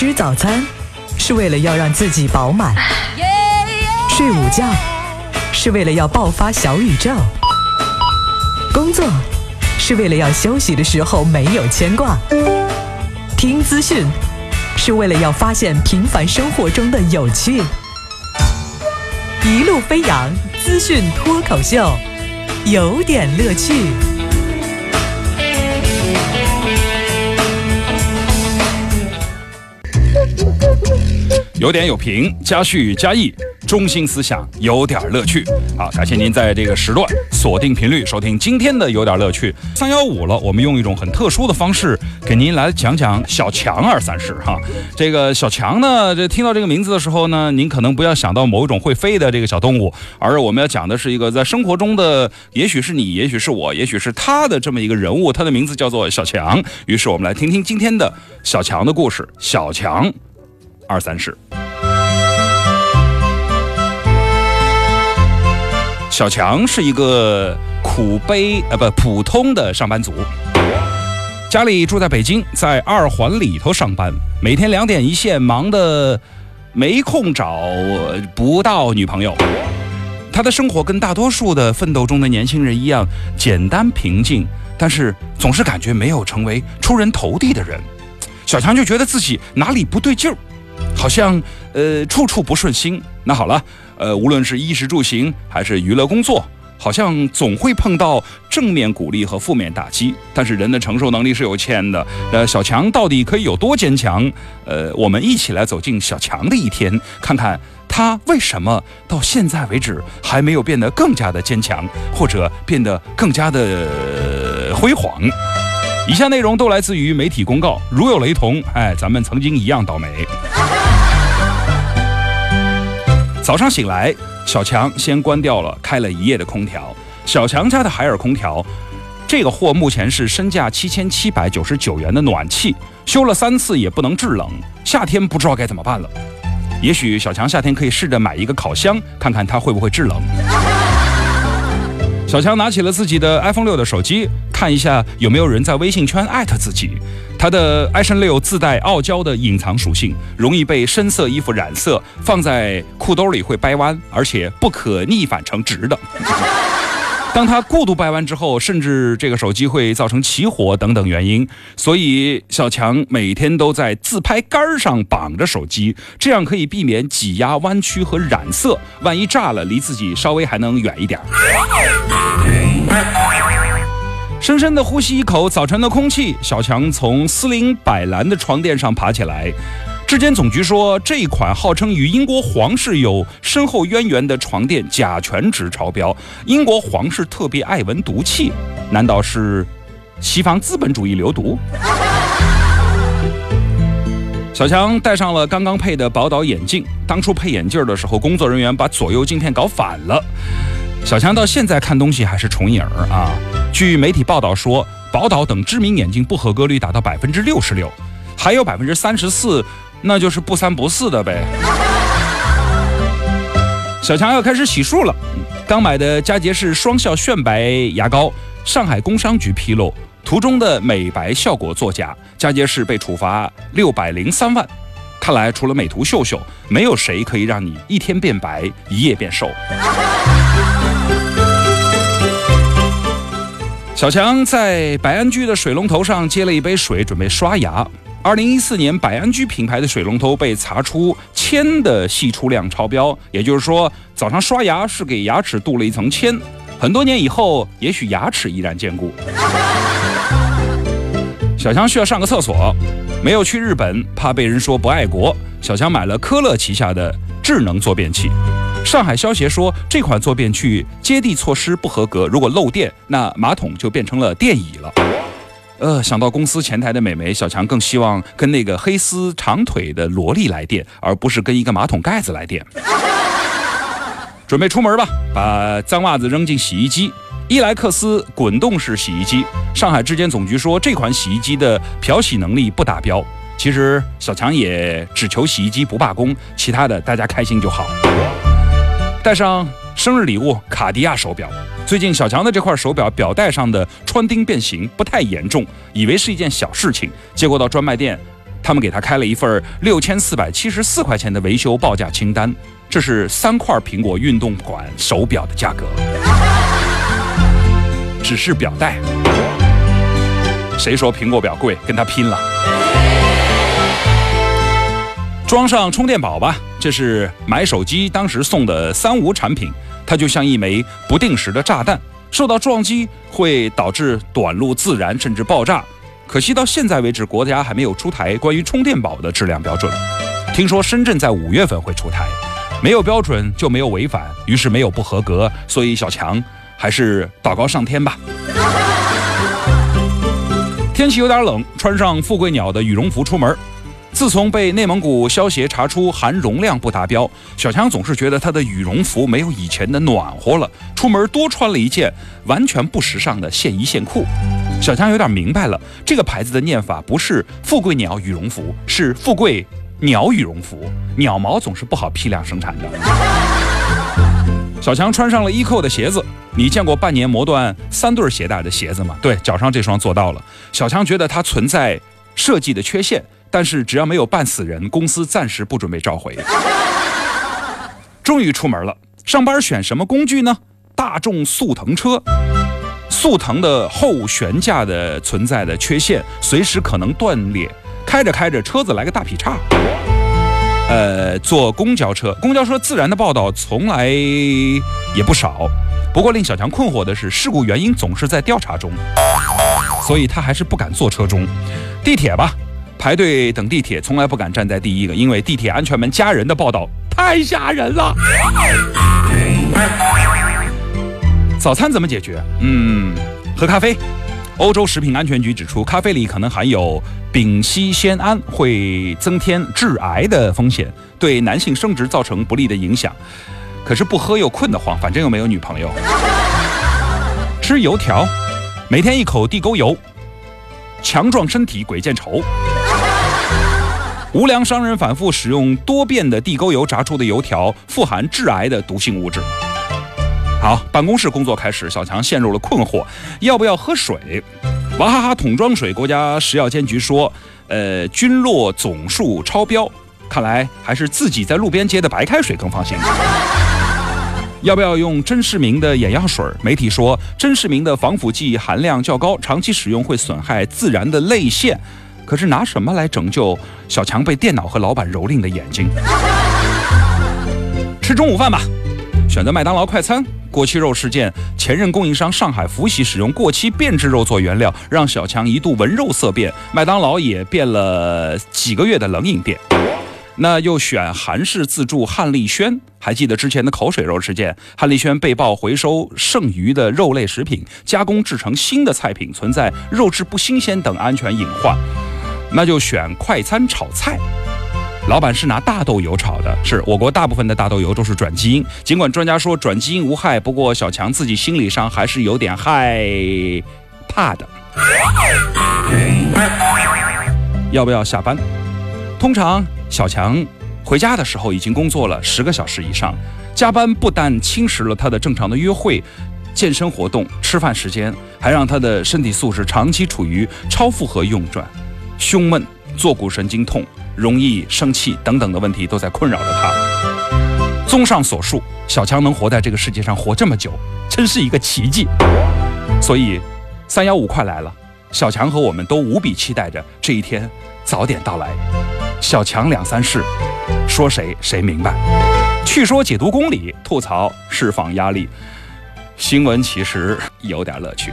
吃早餐是为了要让自己饱满，睡午觉是为了要爆发小宇宙，工作是为了要休息的时候没有牵挂，听资讯是为了要发现平凡生活中的有趣。一路飞扬资讯脱口秀，有点乐趣。有点有评，加叙加意，中心思想有点乐趣。好，感谢您在这个时段锁定频率收听今天的有点乐趣三幺五了。我们用一种很特殊的方式给您来讲讲小强二三事哈。这个小强呢，这听到这个名字的时候呢，您可能不要想到某一种会飞的这个小动物，而我们要讲的是一个在生活中的，也许是你，也许是我，也许是他的这么一个人物，他的名字叫做小强。于是我们来听听今天的小强的故事。小强。二三十。小强是一个苦悲呃不普通的上班族，家里住在北京，在二环里头上班，每天两点一线，忙得没空找不到女朋友。他的生活跟大多数的奋斗中的年轻人一样，简单平静，但是总是感觉没有成为出人头地的人。小强就觉得自己哪里不对劲儿。好像呃处处不顺心。那好了，呃，无论是衣食住行还是娱乐工作，好像总会碰到正面鼓励和负面打击。但是人的承受能力是有限的。呃，小强到底可以有多坚强？呃，我们一起来走进小强的一天，看看他为什么到现在为止还没有变得更加的坚强，或者变得更加的辉煌。以下内容都来自于媒体公告，如有雷同，哎，咱们曾经一样倒霉。早上醒来，小强先关掉了开了一夜的空调。小强家的海尔空调，这个货目前是身价七千七百九十九元的暖气，修了三次也不能制冷，夏天不知道该怎么办了。也许小强夏天可以试着买一个烤箱，看看它会不会制冷。小强拿起了自己的 iPhone 六的手机，看一下有没有人在微信圈艾特自己。他的 iPhone 六自带傲娇的隐藏属性，容易被深色衣服染色，放在裤兜里会掰弯，而且不可逆反成直的。当他过度掰弯之后，甚至这个手机会造成起火等等原因，所以小强每天都在自拍杆上绑着手机，这样可以避免挤压、弯曲和染色。万一炸了，离自己稍微还能远一点。深深的呼吸一口早晨的空气，小强从斯林百兰的床垫上爬起来。质监总局说，这一款号称与英国皇室有深厚渊源的床垫甲醛值超标。英国皇室特别爱闻毒气，难道是西方资本主义流毒？小强戴上了刚刚配的宝岛眼镜。当初配眼镜的时候，工作人员把左右镜片搞反了。小强到现在看东西还是重影儿啊。据媒体报道说，宝岛等知名眼镜不合格率达到百分之六十六，还有百分之三十四。那就是不三不四的呗。小强要开始洗漱了，刚买的佳洁士双效炫白牙膏，上海工商局披露，图中的美白效果作假，佳洁士被处罚六百零三万。看来除了美图秀秀，没有谁可以让你一天变白，一夜变瘦。小强在百安居的水龙头上接了一杯水，准备刷牙。二零一四年，百安居品牌的水龙头被查出铅的析出量超标，也就是说，早上刷牙是给牙齿镀了一层铅。很多年以后，也许牙齿依然坚固。小强需要上个厕所，没有去日本，怕被人说不爱国。小强买了科勒旗下的智能坐便器。上海消协说，这款坐便器接地措施不合格，如果漏电，那马桶就变成了电椅了。呃，想到公司前台的美眉，小强更希望跟那个黑丝长腿的萝莉来电，而不是跟一个马桶盖子来电。准备出门吧，把脏袜子扔进洗衣机。伊莱克斯滚动式洗衣机，上海质监总局说这款洗衣机的漂洗能力不达标。其实小强也只求洗衣机不罢工，其他的大家开心就好。带上生日礼物卡地亚手表。最近小强的这块手表表带上的穿钉变形不太严重，以为是一件小事情，结果到专卖店他们给他开了一份六千四百七十四块钱的维修报价清单，这是三块苹果运动款手表的价格，只是表带。谁说苹果表贵？跟他拼了！装上充电宝吧，这是买手机当时送的三无产品，它就像一枚不定时的炸弹，受到撞击会导致短路自燃甚至爆炸。可惜到现在为止，国家还没有出台关于充电宝的质量标准。听说深圳在五月份会出台，没有标准就没有违反，于是没有不合格，所以小强还是祷告上天吧。天气有点冷，穿上富贵鸟的羽绒服出门。自从被内蒙古消协查出含绒量不达标，小强总是觉得他的羽绒服没有以前的暖和了。出门多穿了一件完全不时尚的线衣线裤。小强有点明白了，这个牌子的念法不是富贵鸟羽绒服，是富贵鸟羽绒服。鸟毛总是不好批量生产的。小强穿上了衣扣的鞋子。你见过半年磨断三对鞋带的鞋子吗？对，脚上这双做到了。小强觉得它存在设计的缺陷，但是只要没有绊死人，公司暂时不准备召回。终于出门了，上班选什么工具呢？大众速腾车。速腾的后悬架的存在的缺陷，随时可能断裂，开着开着车子来个大劈叉。呃，坐公交车，公交车自燃的报道从来也不少。不过令小强困惑的是，事故原因总是在调查中，所以他还是不敢坐车中。地铁吧，排队等地铁从来不敢站在第一个，因为地铁安全门夹人的报道太吓人了。早餐怎么解决？嗯，喝咖啡。欧洲食品安全局指出，咖啡里可能含有丙烯酰胺，会增添致癌的风险，对男性生殖造成不利的影响。可是不喝又困得慌，反正又没有女朋友。吃油条，每天一口地沟油，强壮身体鬼见愁。无良商人反复使用多变的地沟油炸出的油条，富含致癌的毒性物质。好，办公室工作开始，小强陷入了困惑，要不要喝水？娃哈哈桶装水，国家食药监局说，呃，菌落总数超标，看来还是自己在路边接的白开水更放心。要不要用珍视明的眼药水？媒体说珍视明的防腐剂含量较高，长期使用会损害自然的泪腺。可是拿什么来拯救小强被电脑和老板蹂躏的眼睛？吃中午饭吧，选择麦当劳快餐。过期肉事件，前任供应商上海福喜使用过期变质肉做原料，让小强一度闻肉色变。麦当劳也变了几个月的冷饮店。那又选韩式自助汉丽轩，还记得之前的口水肉事件？汉丽轩被曝回收剩余的肉类食品，加工制成新的菜品，存在肉质不新鲜等安全隐患。那就选快餐炒菜，老板是拿大豆油炒的，是我国大部分的大豆油都是转基因。尽管专家说转基因无害，不过小强自己心理上还是有点害怕的。要不要下班？通常。小强回家的时候已经工作了十个小时以上，加班不但侵蚀了他的正常的约会、健身活动、吃饭时间，还让他的身体素质长期处于超负荷运转，胸闷、坐骨神经痛、容易生气等等的问题都在困扰着他。综上所述，小强能活在这个世界上活这么久，真是一个奇迹。所以，三幺五快来了，小强和我们都无比期待着这一天早点到来。小强两三事，说谁谁明白。去说解读公理，吐槽释放压力。新闻其实有点乐趣。